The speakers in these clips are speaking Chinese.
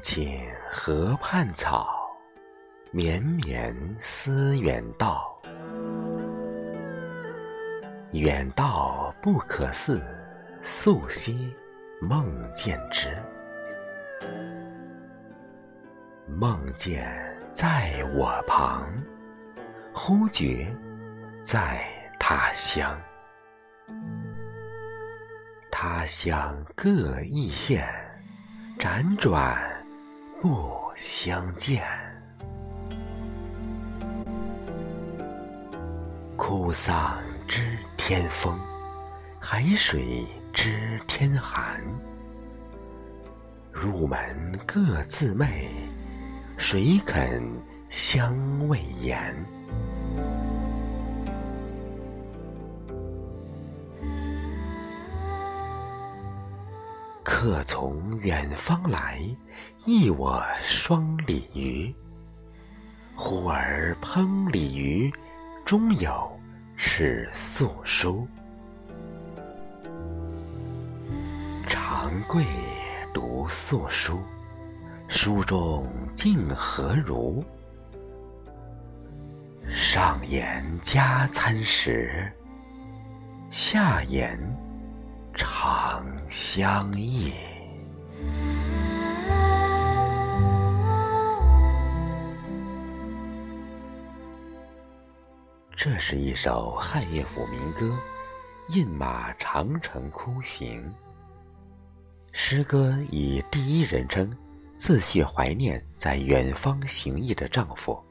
亲河畔草，绵绵思远道。远道不可似，素昔梦见之。梦见在我旁，忽觉在他乡。他乡各异县，辗转不相见。哭丧知天风，海水知天寒。入门各自媚。谁肯相慰言？客从远方来，忆我双鲤鱼。忽而烹鲤鱼，中有尺素书。长贵读素书。书中竟何如？上言加餐时，下言长相忆。这是一首汉乐府民歌，《饮马长城哭行》。诗歌以第一人称。自叙怀念在远方行役的丈夫，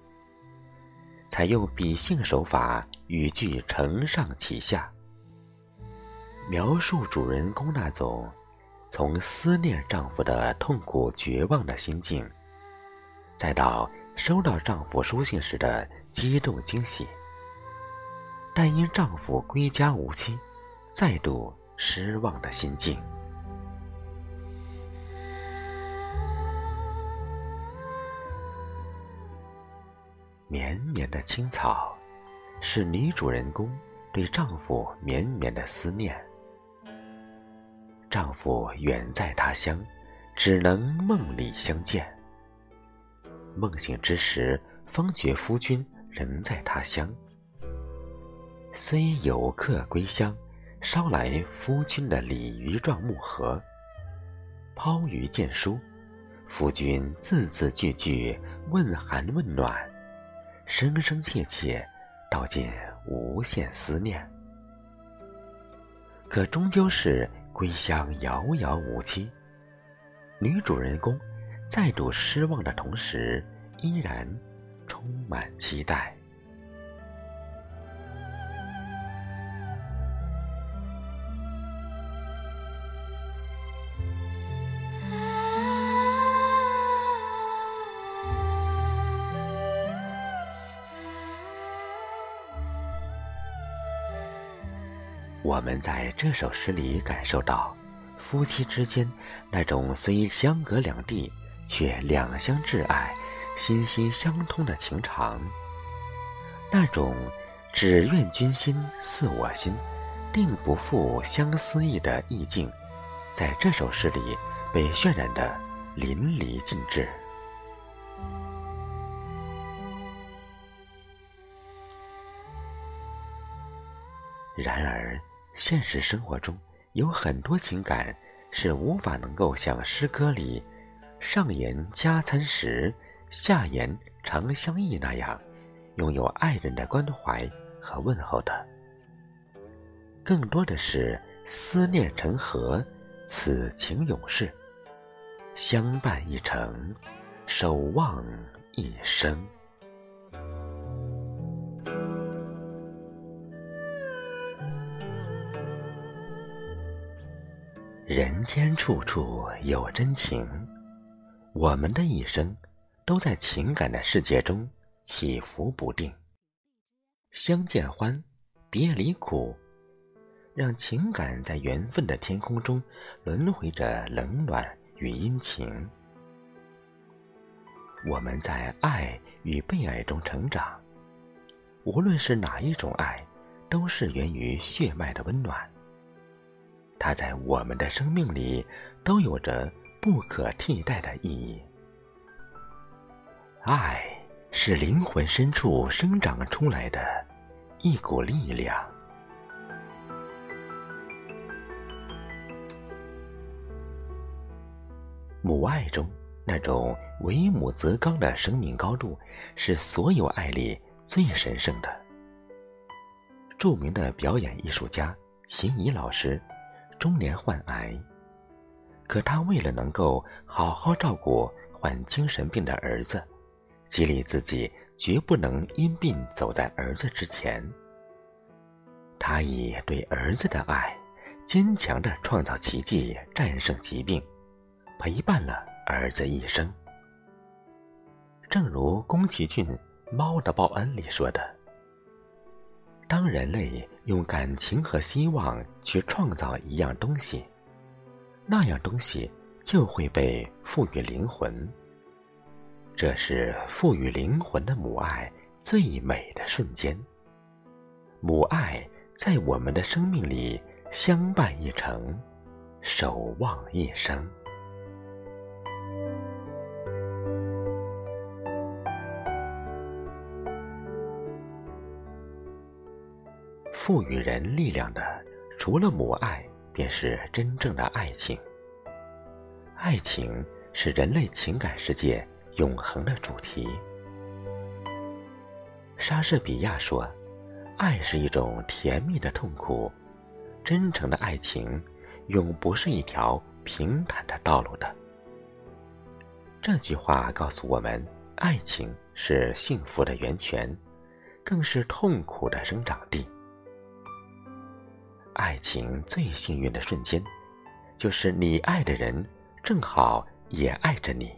采用比兴手法，语句承上启下，描述主人公那种从思念丈夫的痛苦绝望的心境，再到收到丈夫书信时的激动惊喜，但因丈夫归家无期，再度失望的心境。绵绵的青草，是女主人公对丈夫绵绵的思念。丈夫远在他乡，只能梦里相见。梦醒之时，方觉夫君仍在他乡。虽有客归乡，捎来夫君的鲤鱼状木盒。抛鱼见书，夫君字字句句问寒问暖。声声切切，道尽无限思念。可终究是归乡遥遥无期。女主人公再度失望的同时，依然充满期待。我们在这首诗里感受到，夫妻之间那种虽相隔两地却两相挚爱、心心相通的情长，那种只愿君心似我心，定不负相思意的意境，在这首诗里被渲染的淋漓尽致。然而。现实生活中有很多情感是无法能够像诗歌里“上言加餐食，下言长相忆”那样，拥有爱人的关怀和问候的。更多的是思念成河，此情永世，相伴一程，守望一生。人间处处有真情，我们的一生都在情感的世界中起伏不定。相见欢，别离苦，让情感在缘分的天空中轮回着冷暖与阴晴。我们在爱与被爱中成长，无论是哪一种爱，都是源于血脉的温暖。它在我们的生命里都有着不可替代的意义。爱是灵魂深处生长出来的一股力量。母爱中那种为母则刚的生命高度，是所有爱里最神圣的。著名的表演艺术家秦怡老师，中年患癌，可他为了能够好好照顾患精神病的儿子，激励自己绝不能因病走在儿子之前。他以对儿子的爱，坚强的创造奇迹，战胜疾病。陪伴了儿子一生，正如宫崎骏《猫的报恩》里说的：“当人类用感情和希望去创造一样东西，那样东西就会被赋予灵魂。这是赋予灵魂的母爱最美的瞬间。母爱在我们的生命里相伴一程，守望一生。”赋予人力量的，除了母爱，便是真正的爱情。爱情是人类情感世界永恒的主题。莎士比亚说：“爱是一种甜蜜的痛苦，真诚的爱情永不是一条平坦的道路的。”这句话告诉我们，爱情是幸福的源泉，更是痛苦的生长地。爱情最幸运的瞬间，就是你爱的人正好也爱着你，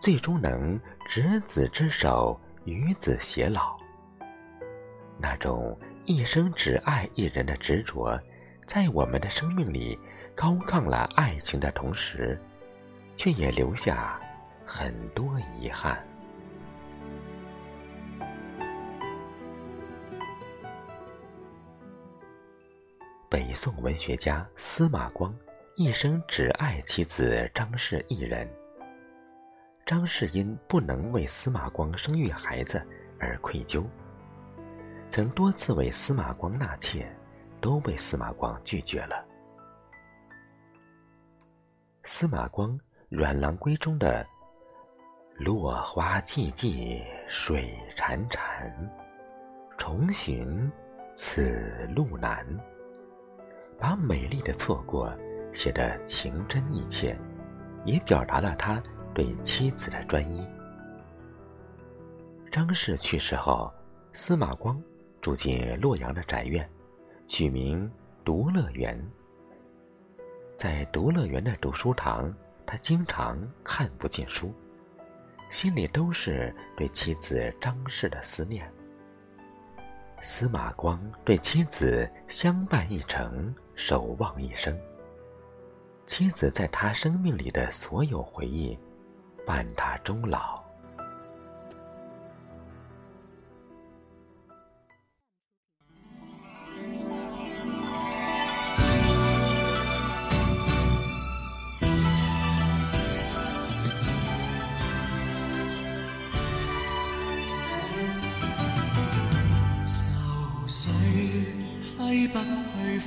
最终能执子之手，与子偕老。那种一生只爱一人的执着，在我们的生命里高亢了爱情的同时，却也留下很多遗憾。宋文学家司马光一生只爱妻子张氏一人。张氏因不能为司马光生育孩子而愧疚，曾多次为司马光纳妾，都被司马光拒绝了。司马光《阮郎归》中的“落花寂寂水潺潺，重寻此路难”。把美丽的错过写得情真意切，也表达了他对妻子的专一。张氏去世后，司马光住进洛阳的宅院，取名独乐园。在独乐园的读书堂，他经常看不进书，心里都是对妻子张氏的思念。司马光对妻子相伴一程，守望一生。妻子在他生命里的所有回忆，伴他终老。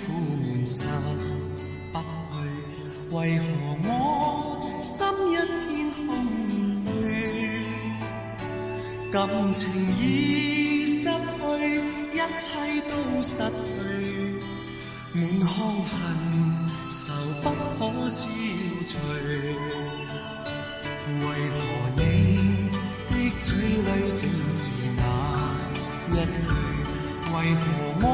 苦闷散不去，为何我心一片空虚？感情已失去，一切都失去，满腔恨愁不可消除。为何你的嘴里正是那一句？为何我？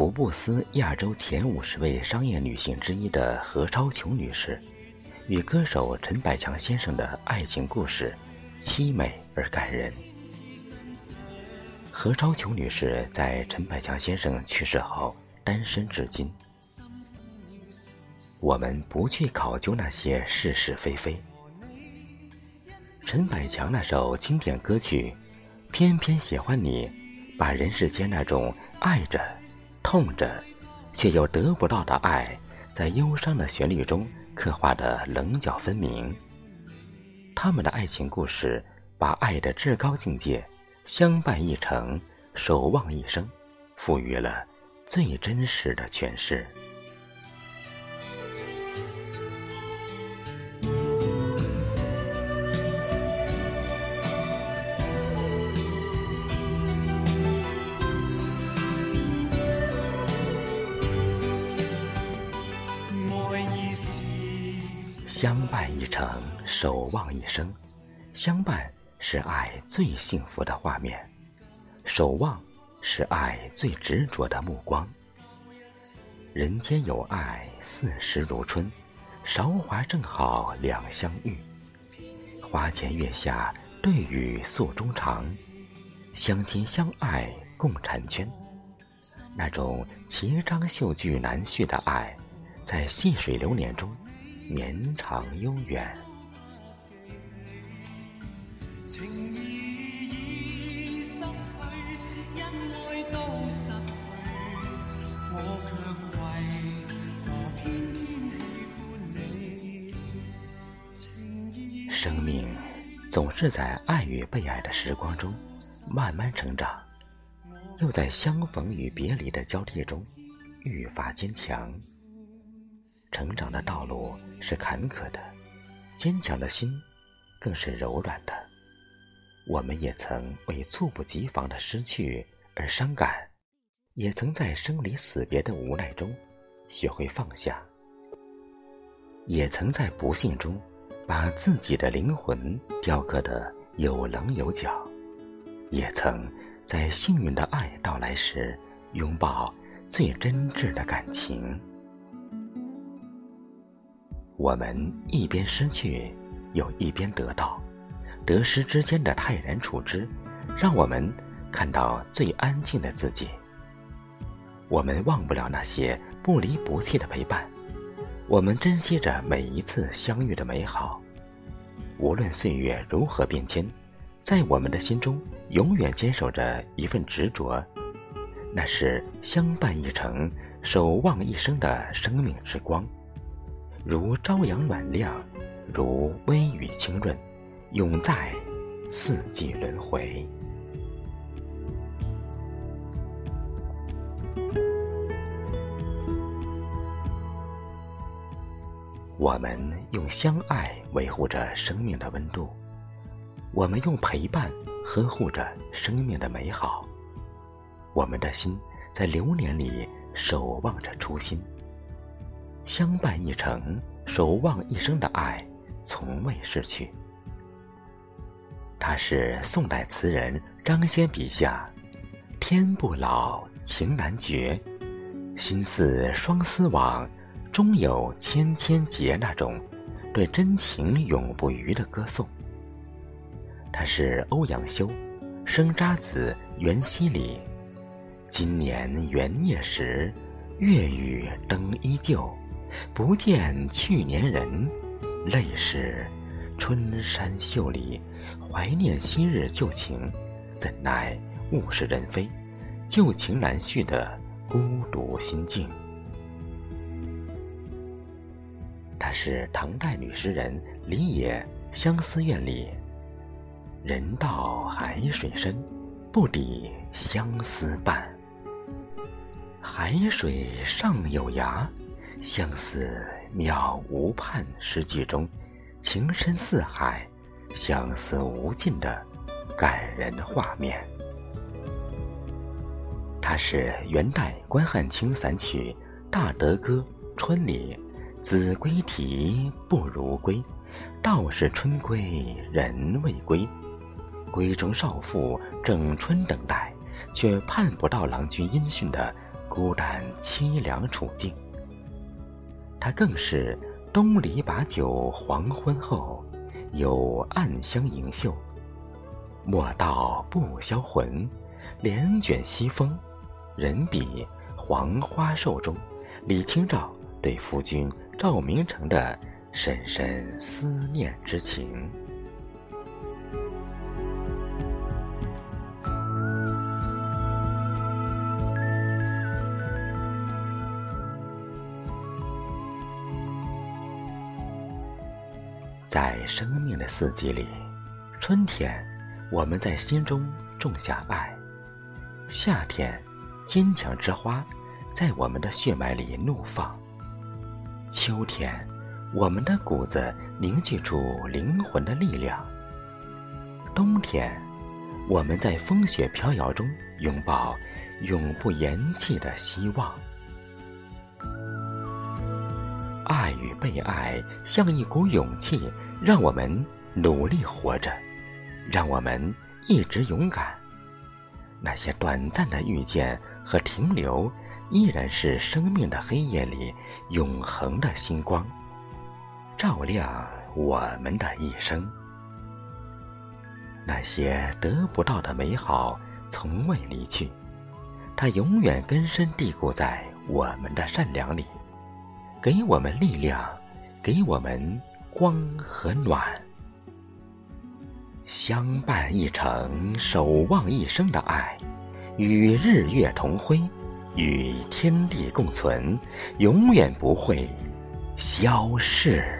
福布斯亚洲前五十位商业女性之一的何超琼女士，与歌手陈百强先生的爱情故事，凄美而感人。何超琼女士在陈百强先生去世后单身至今。我们不去考究那些是是非非。陈百强那首经典歌曲《偏偏喜欢你》，把人世间那种爱着、痛着，却又得不到的爱，在忧伤的旋律中刻画的棱角分明。他们的爱情故事，把爱的至高境界——相伴一程、守望一生，赋予了最真实的诠释。相伴一程，守望一生。相伴是爱最幸福的画面，守望是爱最执着的目光。人间有爱，四时如春，韶华正好两相遇。花前月下，对语诉衷肠，相亲相爱共婵娟。那种奇章秀句难续的爱，在细水流年中。绵长悠远。生命总是在爱与被爱的时光中慢慢成长，又在相逢与别离的交替中愈发坚强。成长的道路是坎坷的，坚强的心更是柔软的。我们也曾为猝不及防的失去而伤感，也曾在生离死别的无奈中学会放下，也曾在不幸中把自己的灵魂雕刻得有棱有角，也曾在幸运的爱到来时拥抱最真挚的感情。我们一边失去，又一边得到，得失之间的泰然处之，让我们看到最安静的自己。我们忘不了那些不离不弃的陪伴，我们珍惜着每一次相遇的美好。无论岁月如何变迁，在我们的心中永远坚守着一份执着，那是相伴一程、守望一生的生命之光。如朝阳暖亮，如微雨清润，永在四季轮回。我们用相爱维护着生命的温度，我们用陪伴呵护着生命的美好，我们的心在流年里守望着初心。相伴一程、守望一生的爱，从未逝去。他是宋代词人张先笔下“天不老，情难绝，心似双丝网，终有千千结”那种对真情永不渝的歌颂。他是欧阳修“生查子元夕里，今年元夜时，月与灯依旧。”不见去年人，泪湿春衫袖里，怀念昔日旧情，怎奈物是人非，旧情难续的孤独心境。她是唐代女诗人李野《相思院》里：“人到海水深，不抵相思半。海水上有涯。”相思渺无畔诗句中，情深似海，相思无尽的感人画面。它是元代关汉卿散曲《大德歌·春》里“子规啼不如归，道是春归人未归。闺中少妇正春等待，却盼不到郎君音讯的孤单凄凉处境。”他更是东篱把酒黄昏后，有暗香盈袖。莫道不销魂，帘卷西风，人比黄花瘦中，李清照对夫君赵明诚的深深思念之情。在生命的四季里，春天，我们在心中种下爱；夏天，坚强之花在我们的血脉里怒放；秋天，我们的骨子凝聚出灵魂的力量；冬天，我们在风雪飘摇中拥抱永不言弃的希望。爱与被爱像一股勇气，让我们努力活着，让我们一直勇敢。那些短暂的遇见和停留，依然是生命的黑夜里永恒的星光，照亮我们的一生。那些得不到的美好，从未离去，它永远根深蒂固在我们的善良里。给我们力量，给我们光和暖，相伴一程，守望一生的爱，与日月同辉，与天地共存，永远不会消逝。